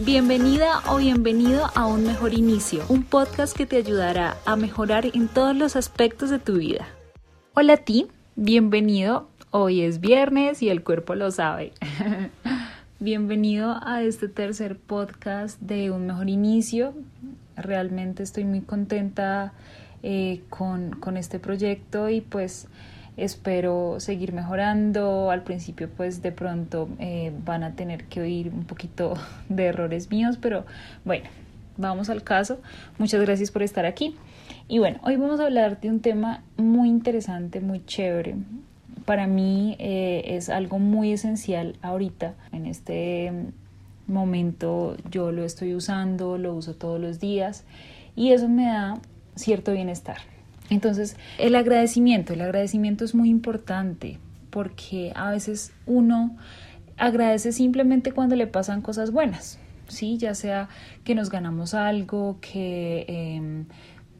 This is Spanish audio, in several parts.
Bienvenida o bienvenido a Un Mejor Inicio, un podcast que te ayudará a mejorar en todos los aspectos de tu vida. Hola a ti, bienvenido. Hoy es viernes y el cuerpo lo sabe. bienvenido a este tercer podcast de Un Mejor Inicio. Realmente estoy muy contenta eh, con, con este proyecto y pues espero seguir mejorando. Al principio pues de pronto eh, van a tener que oír un poquito de errores míos, pero bueno, vamos al caso. Muchas gracias por estar aquí. Y bueno, hoy vamos a hablar de un tema muy interesante, muy chévere. Para mí eh, es algo muy esencial ahorita, en este momento yo lo estoy usando, lo uso todos los días y eso me da cierto bienestar. Entonces, el agradecimiento, el agradecimiento es muy importante porque a veces uno agradece simplemente cuando le pasan cosas buenas, ¿sí? Ya sea que nos ganamos algo, que, em,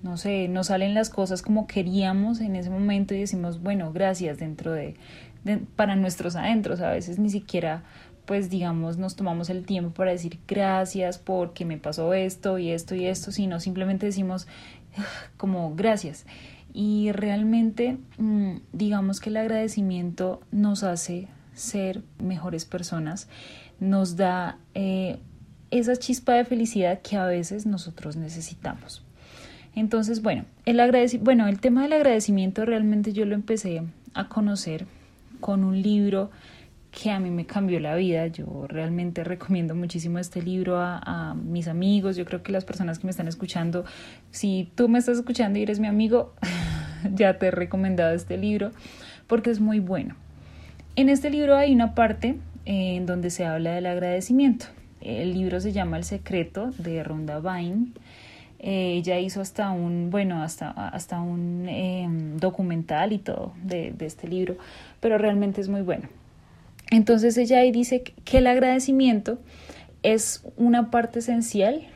no sé, nos salen las cosas como queríamos en ese momento y decimos, bueno, gracias dentro de, de para nuestros adentros. A veces ni siquiera pues digamos nos tomamos el tiempo para decir gracias porque me pasó esto y esto y esto, sino simplemente decimos como gracias. Y realmente mm, digamos que el agradecimiento nos hace ser mejores personas, nos da eh, esa chispa de felicidad que a veces nosotros necesitamos. Entonces, bueno, el, bueno, el tema del agradecimiento realmente yo lo empecé a conocer con un libro que a mí me cambió la vida. Yo realmente recomiendo muchísimo este libro a, mis amigos. Yo creo que las personas que me están escuchando, si tú me estás escuchando y eres mi amigo, ya te he recomendado este libro porque es muy bueno. En este libro hay una parte eh, en donde se habla del agradecimiento. El libro se llama El secreto de Ronda Vine. Eh, ella hizo hasta un, bueno, hasta, hasta un em, documental y todo de este libro, pero realmente es muy bueno. Entonces ella ahí dice que el agradecimiento es una parte esencial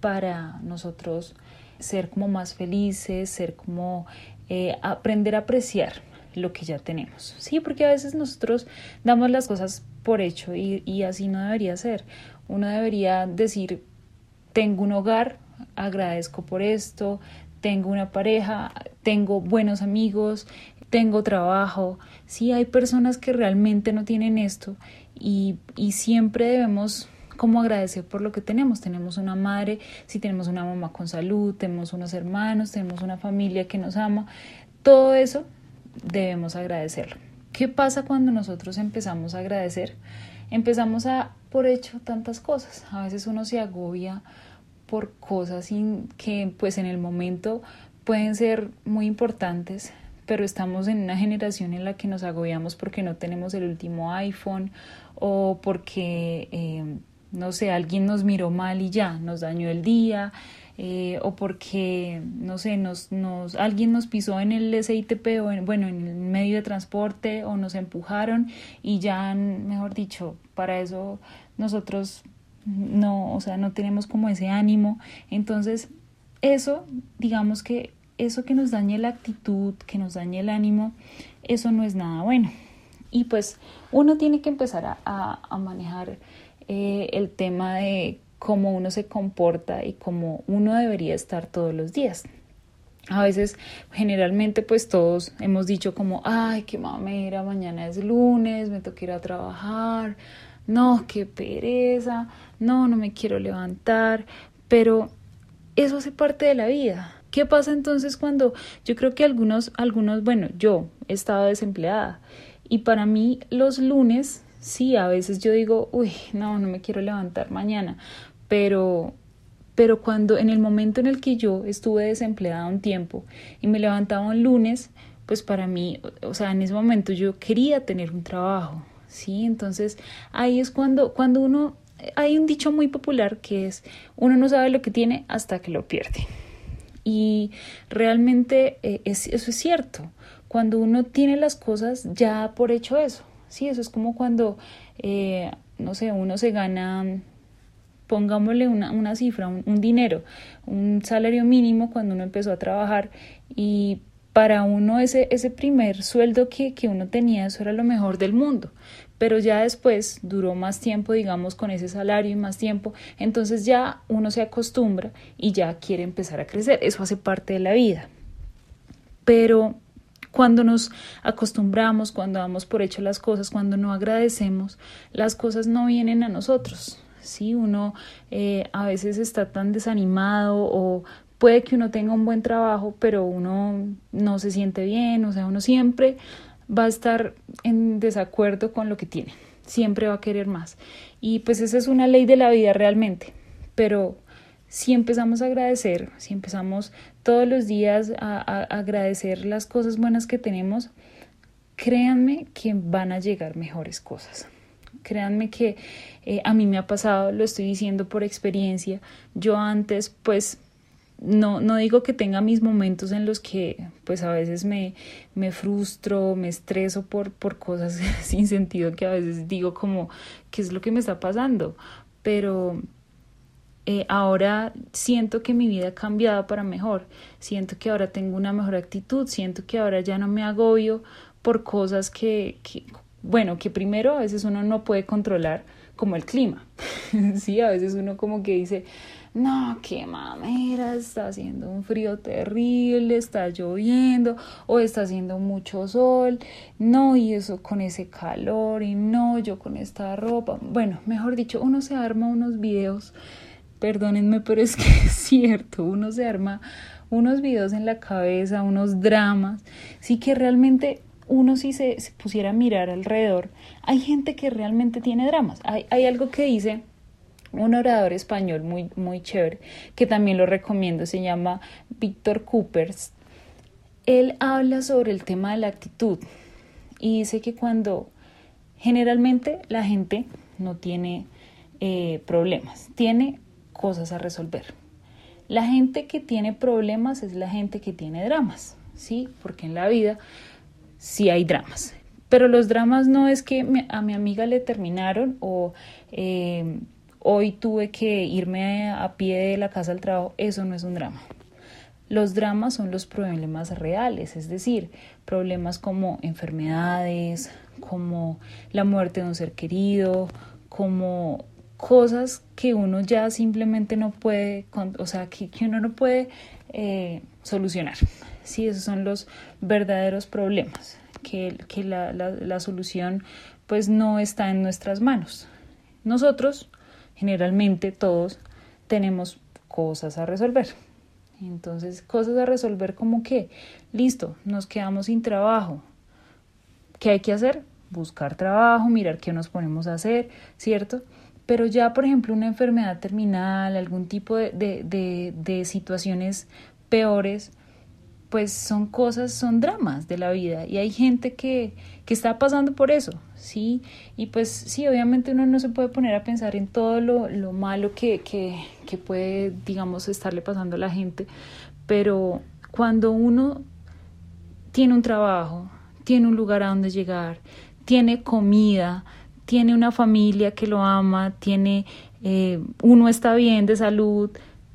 para nosotros ser como más felices, ser como eh, aprender a apreciar lo que ya tenemos. Sí, porque a veces nosotros damos las cosas por hecho y, y así no debería ser. Uno debería decir, tengo un hogar, agradezco por esto, tengo una pareja, tengo buenos amigos, tengo trabajo. Sí, hay personas que realmente no tienen esto y, y siempre debemos como agradecer por lo que tenemos. Tenemos una madre, si tenemos una mamá con salud, tenemos unos hermanos, tenemos una familia que nos ama. Todo eso debemos agradecerlo. ¿Qué pasa cuando nosotros empezamos a agradecer? Empezamos a por hecho tantas cosas. A veces uno se agobia por cosas que pues en el momento pueden ser muy importantes, pero estamos en una generación en la que nos agobiamos porque no tenemos el último iPhone o porque, eh, no sé, alguien nos miró mal y ya, nos dañó el día, eh, o porque, no sé, nos, nos, alguien nos pisó en el SITP o en, bueno, en el medio de transporte o nos empujaron y ya, mejor dicho, para eso nosotros no, o sea, no tenemos como ese ánimo. Entonces, eso, digamos que eso que nos dañe la actitud, que nos dañe el ánimo, eso no es nada bueno. Y pues uno tiene que empezar a, manejar eh, el tema de cómo uno se comporta y cómo uno debería estar todos los días. A veces, generalmente, pues todos hemos dicho como, ay, qué mamera, mañana es lunes, me toca ir a trabajar, no, qué pereza, no, no me quiero levantar, pero eso hace parte de la vida. ¿Qué pasa entonces cuando yo creo que algunos, algunos, bueno, yo he estado desempleada y para mí los lunes, sí, a veces yo digo, uy, no, no me quiero levantar mañana, pero pero cuando en el momento en el que yo estuve desempleada un tiempo y me levantaba un lunes, pues para mí, o sea, en ese momento yo quería tener un trabajo, ¿sí? Entonces ahí es cuando, cuando uno, hay un dicho muy popular que es, uno no sabe lo que tiene hasta que lo pierde. Y realmente eh, eso es cierto. Cuando uno tiene las cosas ya por hecho eso. Sí, eso es como cuando, eh, no sé, uno se gana, pongámosle una, una cifra, un, dinero, un salario mínimo cuando uno empezó a trabajar y para uno ese, ese primer sueldo que, que uno tenía, eso era lo mejor del mundo pero ya después duró más tiempo, digamos, con ese salario y más tiempo, entonces ya uno se acostumbra y ya quiere empezar a crecer, eso hace parte de la vida. Pero cuando nos acostumbramos, cuando damos por hecho las cosas, cuando no agradecemos, las cosas no vienen a nosotros. Sí, uno eh, a veces está tan desanimado o puede que uno tenga un buen trabajo, pero uno no se siente bien, o sea, uno siempre va a estar en desacuerdo con lo que tiene, siempre va a querer más. Y pues esa es una ley de la vida realmente, pero si empezamos a agradecer, si empezamos todos los días a, agradecer las cosas buenas que tenemos, créanme que van a llegar mejores cosas. Créanme que eh, a mí me ha pasado, lo estoy diciendo por experiencia. Yo antes, pues, no, no digo que tenga mis momentos en los que pues a veces me, me frustro, me estreso por, por cosas sin sentido que a veces digo como qué es lo que me está pasando, pero eh, ahora siento que mi vida ha cambiado para mejor, siento que ahora tengo una mejor actitud, siento que ahora ya no me agobio por cosas que, que bueno, que primero a veces uno no puede controlar, como el clima, sí, a veces uno como que dice, no, qué mamera, está haciendo un frío terrible, está lloviendo o está haciendo mucho sol, no, y eso con ese calor y no, yo con esta ropa. Bueno, mejor dicho, uno se arma unos videos, perdónenme, pero es que es cierto, uno se arma unos videos en la cabeza, unos dramas, sí que realmente uno si se, pusiera a mirar alrededor, hay gente que realmente tiene dramas. Hay, hay algo que dice un orador español muy, muy chévere, que también lo recomiendo, se llama Víctor Coopers. Él habla sobre el tema de la actitud y dice que cuando generalmente la gente no tiene eh, problemas, tiene cosas a resolver. La gente que tiene problemas es la gente que tiene dramas, ¿sí? Porque en la vida sí hay dramas. Pero los dramas no es que a mi amiga le terminaron o eh, hoy tuve que irme a pie de la casa al trabajo, eso no es un drama. Los dramas son los problemas reales, es decir, problemas como enfermedades, como la muerte de un ser querido, como cosas que uno ya simplemente no puede, o sea, que, uno no puede eh, solucionar. Sí, esos son los verdaderos problemas, que, que la, la solución pues no está en nuestras manos. Nosotros generalmente todos tenemos cosas a resolver. Entonces, cosas a resolver como que, listo, nos quedamos sin trabajo. ¿Qué hay que hacer? Buscar trabajo, mirar qué nos ponemos a hacer, ¿cierto? Pero ya, por ejemplo, una enfermedad terminal, algún tipo de, de, de situaciones peores, pues son cosas, son dramas de la vida y hay gente que, que está pasando por eso, ¿sí? Y pues sí, obviamente uno no se puede poner a pensar en todo lo, lo malo que, que, que puede, digamos, estarle pasando a la gente, pero cuando uno tiene un trabajo, tiene un lugar a donde llegar, tiene comida, tiene una familia que lo ama, tiene, eh, uno está bien de salud,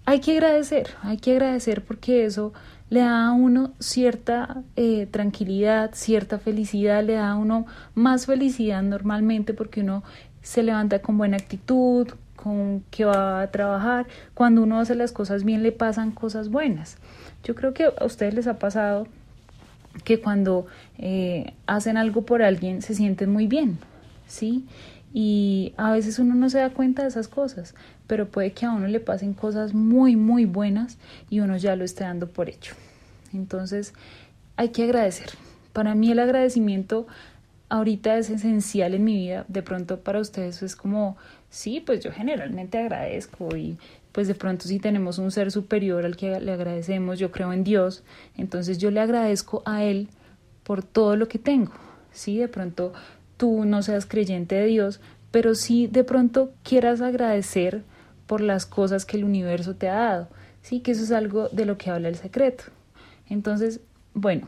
hay que agradecer, hay que agradecer porque eso le da a uno cierta eh, tranquilidad, cierta felicidad, le da a uno más felicidad normalmente porque uno se levanta con buena actitud, con que va a trabajar. Cuando uno hace las cosas bien le pasan cosas buenas. Yo creo que a ustedes les ha pasado que cuando eh, hacen algo por alguien se sienten muy bien, ¿sí? Y a veces uno no se da cuenta de esas cosas, pero puede que a uno le pasen cosas muy, muy buenas y uno ya lo esté dando por hecho. Entonces, hay que agradecer. Para mí el agradecimiento ahorita es esencial en mi vida. De pronto para ustedes es como, sí, pues yo generalmente agradezco y pues de pronto si tenemos un ser superior al que le agradecemos, yo creo en Dios, entonces yo le agradezco a Él por todo lo que tengo. Sí, de pronto tú no seas creyente de Dios, pero sí de pronto quieras agradecer por las cosas que el universo te ha dado. Sí, que eso es algo de lo que habla el secreto. Entonces, bueno,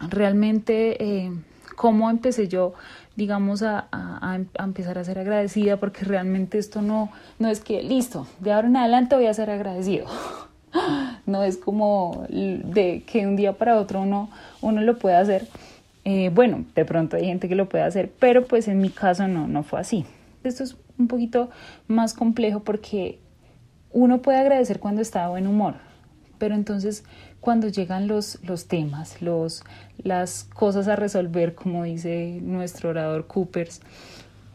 realmente, eh, ¿cómo empecé yo, digamos, a, a, empezar a ser agradecida? Porque realmente esto no, no es que, listo, de ahora en adelante voy a ser agradecido. No es como de que un día para otro uno, uno lo puede hacer. Eh, bueno, de pronto hay gente que lo puede hacer, pero pues en mi caso no, no fue así. Esto es un poquito más complejo porque uno puede agradecer cuando está de buen humor, pero entonces cuando llegan los, los temas, los, las cosas a resolver, como dice nuestro orador Coopers,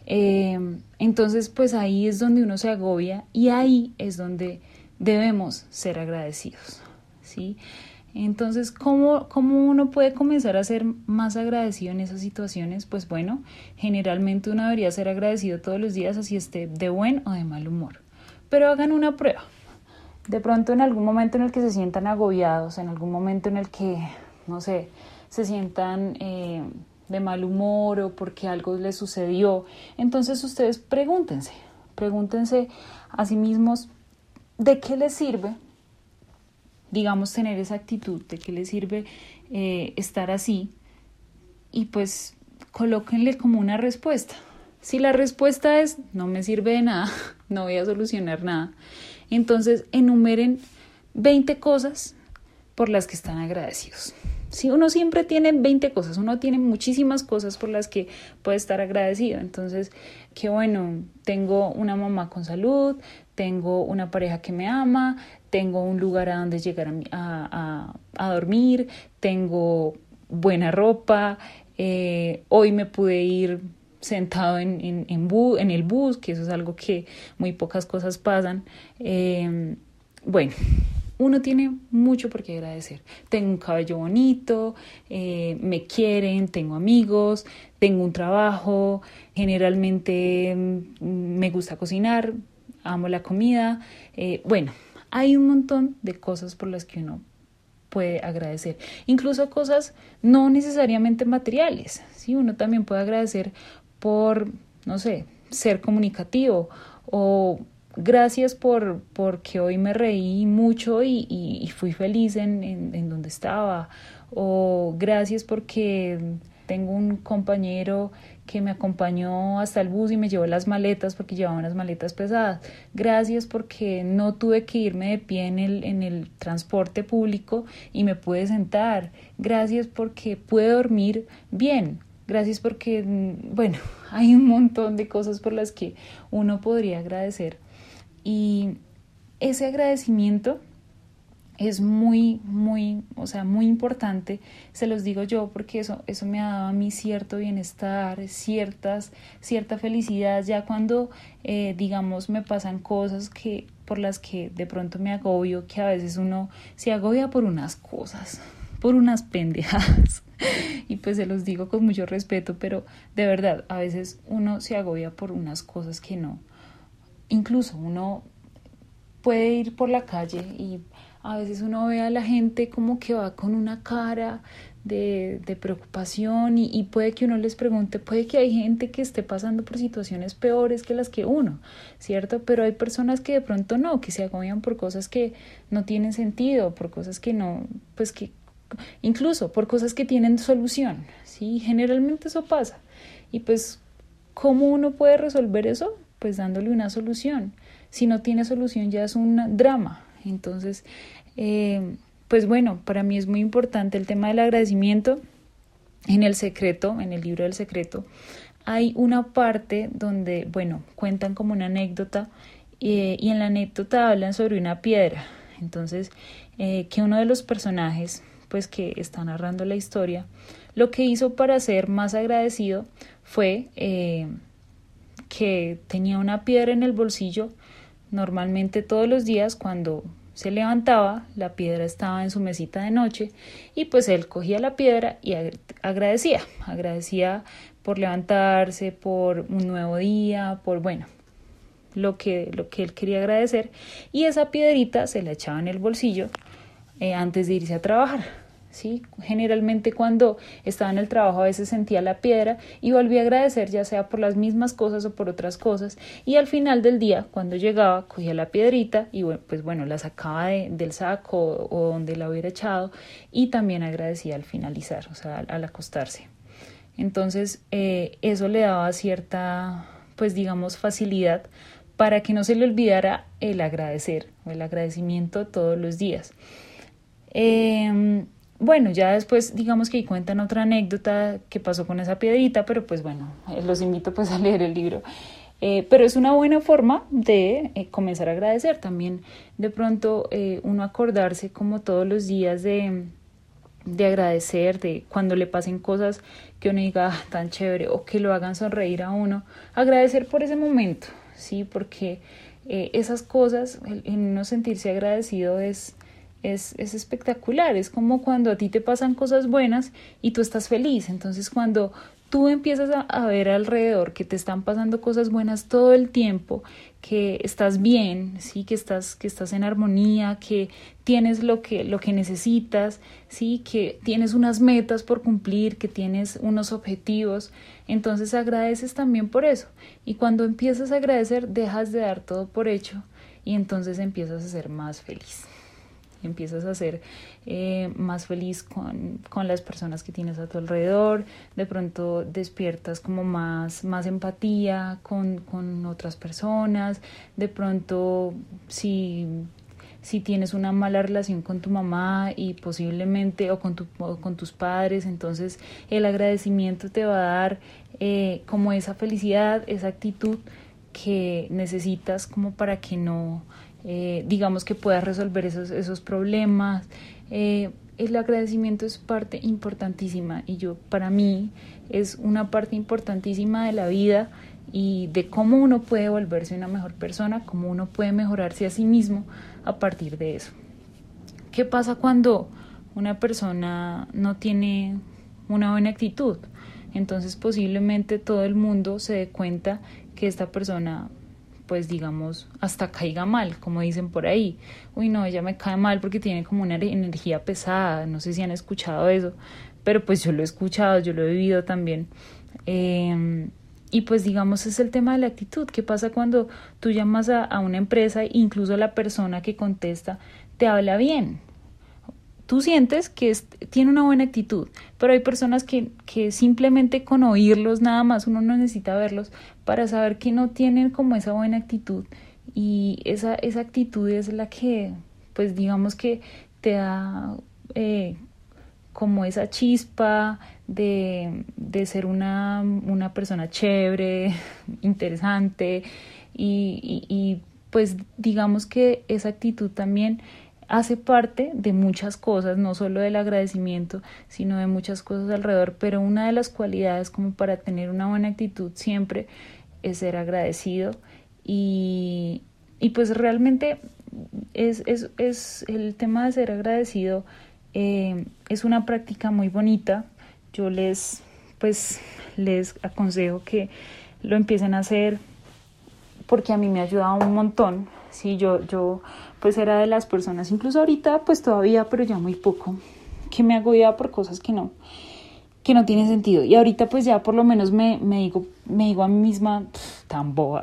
eh, entonces pues ahí es donde uno se agobia y ahí es donde debemos ser agradecidos, ¿sí? Entonces, ¿cómo, ¿cómo, uno puede comenzar a ser más agradecido en esas situaciones? Pues bueno, generalmente uno debería ser agradecido todos los días, así esté de buen o de mal humor. Pero hagan una prueba. De pronto en algún momento en el que se sientan agobiados, en algún momento en el que, no sé, se sientan eh, de mal humor o porque algo les sucedió, entonces ustedes pregúntense, pregúntense a sí mismos de qué les sirve digamos, tener esa actitud de que le sirve eh, estar así y pues colóquenle como una respuesta. Si la respuesta es no me sirve de nada, no voy a solucionar nada, entonces enumeren 20 cosas por las que están agradecidos. Si uno siempre tiene 20 cosas, uno tiene muchísimas cosas por las que puede estar agradecido. Entonces, qué bueno, tengo una mamá con salud, tengo una pareja que me ama, tengo un lugar a donde llegar a, dormir, tengo buena ropa, eh, hoy me pude ir sentado en, en, el bus, que eso es algo que muy pocas cosas pasan. Eh, bueno, uno tiene mucho por qué agradecer. Tengo un cabello bonito, eh, me quieren, tengo amigos, tengo un trabajo, generalmente mm, me gusta cocinar, amo la comida. Eh, bueno, hay un montón de cosas por las que uno puede agradecer, incluso cosas no necesariamente materiales. ¿sí? Uno también puede agradecer por, no sé, ser comunicativo o gracias por porque hoy me reí mucho y, fui feliz en, en, donde estaba o gracias porque tengo un compañero que me acompañó hasta el bus y me llevó las maletas porque llevaba unas maletas pesadas. Gracias porque no tuve que irme de pie en el, en el transporte público y me pude sentar. Gracias porque pude dormir bien. Gracias porque, bueno, hay un montón de cosas por las que uno podría agradecer. Y ese agradecimiento es muy, muy, o sea, muy importante, se los digo yo, porque eso, eso me ha dado a mí cierto bienestar, ciertas, cierta felicidad, ya cuando, eh, digamos, me pasan cosas que, por las que de pronto me agobio, que a veces uno se agobia por unas cosas, por unas pendejadas, y pues se los digo con mucho respeto, pero de verdad, a veces uno se agobia por unas cosas que no, incluso uno puede ir por la calle y a veces uno ve a la gente como que va con una cara de, de preocupación y, y, puede que uno les pregunte, puede que hay gente que esté pasando por situaciones peores que las que uno, ¿cierto? Pero hay personas que de pronto no, que se agobian por cosas que no tienen sentido, por cosas que no, pues que incluso por cosas que tienen solución, ¿sí? Generalmente eso pasa. Y pues, ¿cómo uno puede resolver eso? Pues dándole una solución. Si no tiene solución ya es un drama, entonces, eh, pues bueno, para mí es muy importante el tema del agradecimiento. En el secreto, en el libro del secreto, hay una parte donde, bueno, cuentan como una anécdota eh, y en la anécdota hablan sobre una piedra. Entonces, eh, que uno de los personajes, pues que está narrando la historia, lo que hizo para ser más agradecido fue que tenía una piedra en el bolsillo Normalmente todos los días cuando se levantaba, la piedra estaba en su mesita de noche y pues él cogía la piedra y agradecía, agradecía por levantarse, por un nuevo día, por bueno, lo que, lo que él quería agradecer y esa piedrita se la echaba en el bolsillo eh, antes de irse a trabajar. ¿Sí? Generalmente cuando estaba en el trabajo a veces sentía la piedra y volvía a agradecer ya sea por las mismas cosas o por otras cosas y al final del día cuando llegaba cogía la piedrita y pues bueno la sacaba del saco o donde la hubiera echado y también agradecía al finalizar, o sea al, acostarse. Entonces eh, eso le daba cierta pues digamos facilidad para que no se le olvidara el agradecer o el agradecimiento todos los días. Eh, bueno, ya después digamos que cuentan otra anécdota que pasó con esa piedrita, pero pues bueno, eh, los invito pues a leer el libro. Eh, pero es una buena forma de eh, comenzar a agradecer también. De pronto uno acordarse como todos los días de, de agradecer, de cuando le pasen cosas que uno diga ah, tan chévere o que lo hagan sonreír a uno, agradecer por ese momento, ¿sí? Porque esas cosas, en uno sentirse agradecido es es, es, espectacular. Es como cuando a ti te pasan cosas buenas y tú estás feliz. Entonces cuando tú empiezas a, ver alrededor que te están pasando cosas buenas todo el tiempo, que estás bien, sí, que estás, que estás en armonía, que tienes lo que, lo que necesitas, sí, que tienes unas metas por cumplir, que tienes unos objetivos, entonces agradeces también por eso. Y cuando empiezas a agradecer, dejas de dar todo por hecho y entonces empiezas a ser más feliz empiezas a ser eh, más feliz con, con, las personas que tienes a tu alrededor, de pronto despiertas como más, más empatía con, con otras personas, de pronto si si tienes una mala relación con tu mamá y posiblemente o con, tu, con tus padres, entonces el agradecimiento te va a dar eh, como esa felicidad, esa actitud que necesitas como para que no eh, digamos que puedas resolver esos, esos problemas. Eh, el agradecimiento es parte importantísima y yo para mí es una parte importantísima de la vida y de cómo uno puede volverse una mejor persona, cómo uno puede mejorarse a sí mismo a partir de eso. ¿Qué pasa cuando una persona no tiene una buena actitud? Entonces posiblemente todo el mundo se dé cuenta que esta persona pues digamos, hasta caiga mal, como dicen por ahí. Uy, no, ella me cae mal porque tiene como una energía pesada, no sé si han escuchado eso, pero pues yo lo he escuchado, yo lo he vivido también. Em, y pues digamos es el tema de la actitud. ¿Qué pasa cuando tú llamas a, a una empresa e incluso la persona que contesta te habla bien? Tú sientes que tiene una buena actitud, pero hay personas que, que simplemente con oírlos nada más, uno no necesita verlos para saber que no tienen como esa buena actitud. Y esa, esa actitud es la que, pues digamos que te da eh, como esa chispa de, de ser una, una, persona chévere, interesante y, pues digamos que esa actitud también hace parte de muchas cosas, no solo del agradecimiento, sino de muchas cosas alrededor, pero una de las cualidades como para tener una buena actitud siempre es ser agradecido y, y pues realmente es, es, es, el tema de ser agradecido eh, es una práctica muy bonita. Yo les pues les aconsejo que lo empiecen a hacer porque a mí me ha ayudado un montón. Sí, yo, yo pues era de las personas, incluso ahorita pues todavía, pero ya muy poco, que me agobiaba por cosas que no, que no tienen sentido. Y ahorita pues ya por lo menos me, me digo, me digo a mí misma, tan boa,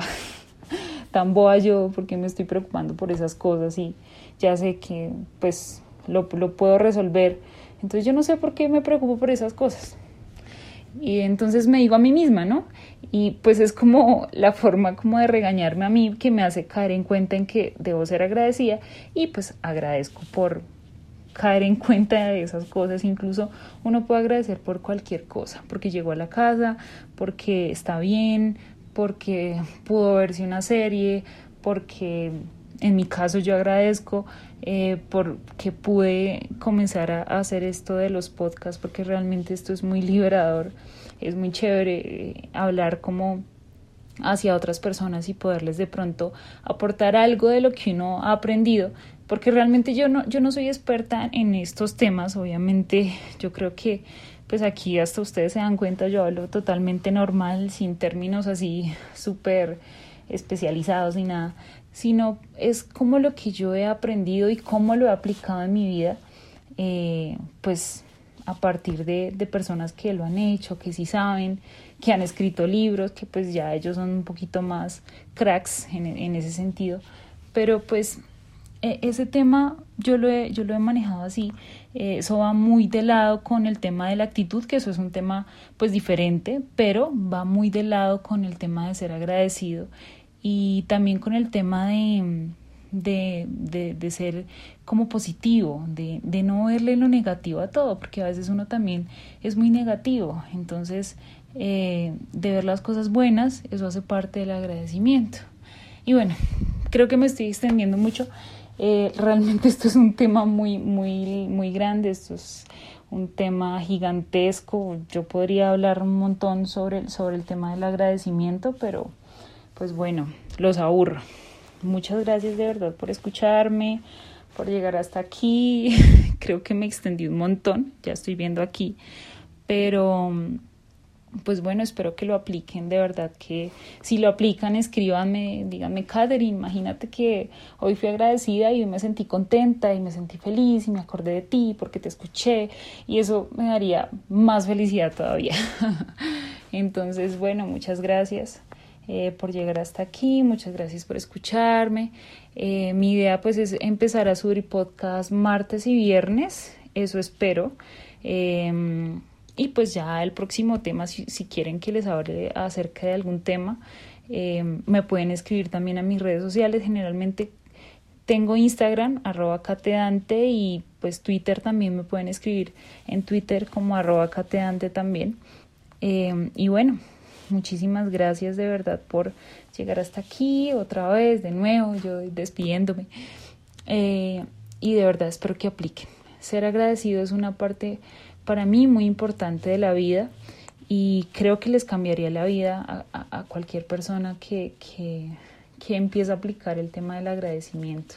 tan boa yo, porque me estoy preocupando por esas cosas y ya sé que pues lo, lo puedo resolver. Entonces yo no sé por qué me preocupo por esas cosas. Y entonces me digo a mí misma, ¿no? Y pues es como la forma como de regañarme a mí que me hace caer en cuenta en que debo ser agradecida y pues agradezco por caer en cuenta de esas cosas. Incluso uno puede agradecer por cualquier cosa, porque llegó a la casa, porque está bien, porque pudo verse una serie, porque en mi caso yo agradezco eh, porque pude comenzar a, hacer esto de los podcasts porque realmente esto es muy liberador, es muy chévere eh, hablar como hacia otras personas y poderles de pronto aportar algo de lo que uno ha aprendido porque realmente yo no yo no soy experta en estos temas obviamente. Yo creo que pues aquí hasta ustedes se dan cuenta yo hablo totalmente normal sin términos así súper especializados ni nada sino es como lo que yo he aprendido y cómo lo he aplicado en mi vida, eh, pues a partir de, de, personas que lo han hecho, que sí saben, que han escrito libros, que pues ya ellos son un poquito más cracks en, en ese sentido, pero pues e, ese tema yo lo he, yo lo he manejado así, eh, eso va muy de lado con el tema de la actitud, que eso es un tema pues diferente, pero va muy de lado con el tema de ser agradecido y también con el tema de, de, de, ser como positivo, de, de, no verle lo negativo a todo, porque a veces uno también es muy negativo. Entonces, eh, de ver las cosas buenas, eso hace parte del agradecimiento. Y bueno, creo que me estoy extendiendo mucho. Eh, realmente esto es un tema muy, muy, muy grande, esto es un tema gigantesco. Yo podría hablar un montón sobre, sobre el tema del agradecimiento, pero pues bueno, los aburro. Muchas gracias de verdad por escucharme, por llegar hasta aquí. Creo que me extendí un montón, ya estoy viendo aquí, pero pues bueno, espero que lo apliquen, de verdad que si lo aplican, escríbanme, díganme, Catherine, imagínate que hoy fui agradecida y me sentí contenta y me sentí feliz y me acordé de ti porque te escuché y eso me daría más felicidad todavía. Entonces, bueno, muchas gracias. Eh, por llegar hasta aquí, muchas gracias por escucharme. Eh, mi idea pues es empezar a subir podcast martes y viernes, eso espero. Eh, y pues ya el próximo tema, si, quieren que les hable acerca de algún tema, eh, me pueden escribir también a mis redes sociales. Generalmente tengo Instagram, arroba cateante, y pues Twitter también me pueden escribir en Twitter como arroba cateante también. Eh, y bueno, muchísimas gracias de verdad por llegar hasta aquí otra vez, de nuevo, yo despidiéndome. Eh, y de verdad espero que apliquen. Ser agradecido es una parte para mí muy importante de la vida y creo que les cambiaría la vida a, cualquier persona que, que, que empiece a aplicar el tema del agradecimiento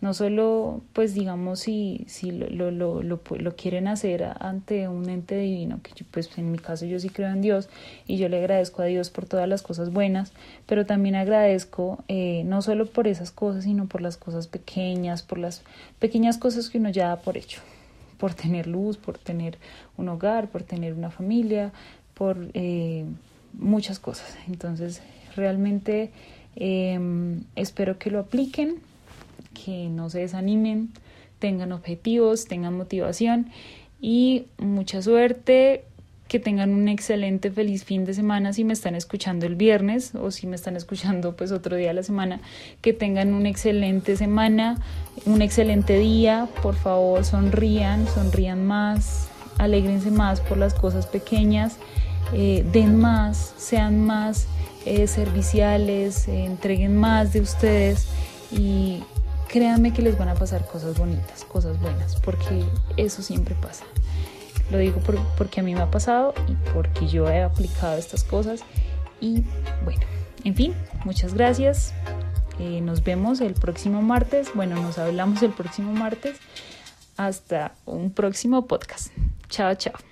no solo pues digamos si, si lo, lo, lo, lo, quieren hacer ante un ente divino, que pues en mi caso yo sí creo en Dios y yo le agradezco a Dios por todas las cosas buenas, pero también agradezco eh, no solo por esas cosas, sino por las cosas pequeñas, por las pequeñas cosas que uno ya da por hecho por tener luz, por tener un hogar, por tener una familia, por eh, muchas cosas. Entonces, realmente em, espero que lo apliquen, que no se desanimen, tengan objetivos, tengan motivación y mucha suerte que tengan un excelente feliz fin de semana. Si me están escuchando el viernes o si me están escuchando pues otro día de la semana que tengan una excelente semana un excelente día. Por favor sonrían sonrían más alegrense más por las cosas pequeñas eh, den más sean más eh, serviciales eh, entreguen más de ustedes y créanme que les van a pasar cosas bonitas cosas buenas porque eso siempre pasa lo digo porque a mí me ha pasado y porque yo he aplicado estas cosas. Y bueno, en fin, muchas gracias. Eh, nos vemos el próximo martes. Bueno, nos hablamos el próximo martes. Hasta un próximo podcast. Chao, chao.